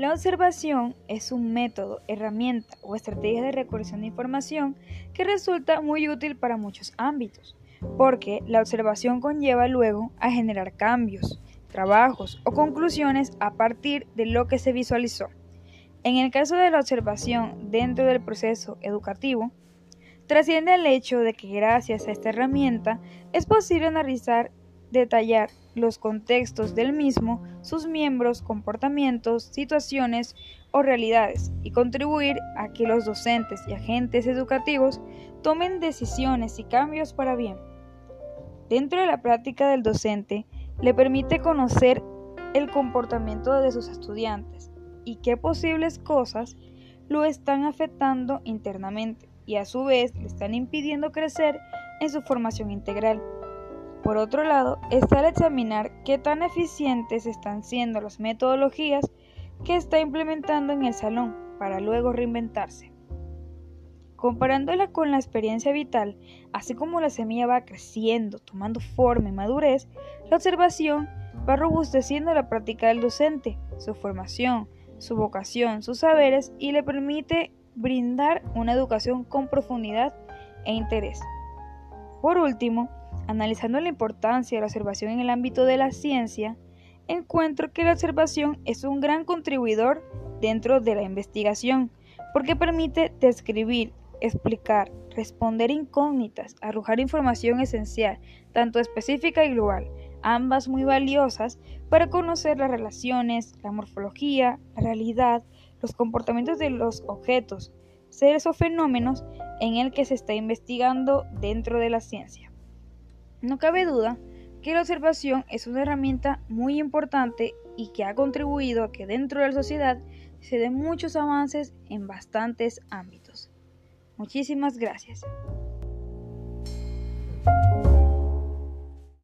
La observación es un método, herramienta o estrategia de recolección de información que resulta muy útil para muchos ámbitos, porque la observación conlleva luego a generar cambios, trabajos o conclusiones a partir de lo que se visualizó. En el caso de la observación dentro del proceso educativo, trasciende el hecho de que gracias a esta herramienta es posible analizar, detallar los contextos del mismo, sus miembros, comportamientos, situaciones o realidades y contribuir a que los docentes y agentes educativos tomen decisiones y cambios para bien. Dentro de la práctica del docente, le permite conocer el comportamiento de sus estudiantes y qué posibles cosas lo están afectando internamente y a su vez le están impidiendo crecer en su formación integral. Por otro lado, está el examinar qué tan eficientes están siendo las metodologías que está implementando en el salón para luego reinventarse. Comparándola con la experiencia vital, así como la semilla va creciendo, tomando forma y madurez, la observación va robusteciendo la práctica del docente, su formación, su vocación, sus saberes y le permite brindar una educación con profundidad e interés. Por último, Analizando la importancia de la observación en el ámbito de la ciencia, encuentro que la observación es un gran contribuidor dentro de la investigación, porque permite describir, explicar, responder incógnitas, arrojar información esencial, tanto específica y global, ambas muy valiosas para conocer las relaciones, la morfología, la realidad, los comportamientos de los objetos, seres o fenómenos en el que se está investigando dentro de la ciencia. No cabe duda que la observación es una herramienta muy importante y que ha contribuido a que dentro de la sociedad se den muchos avances en bastantes ámbitos. Muchísimas gracias.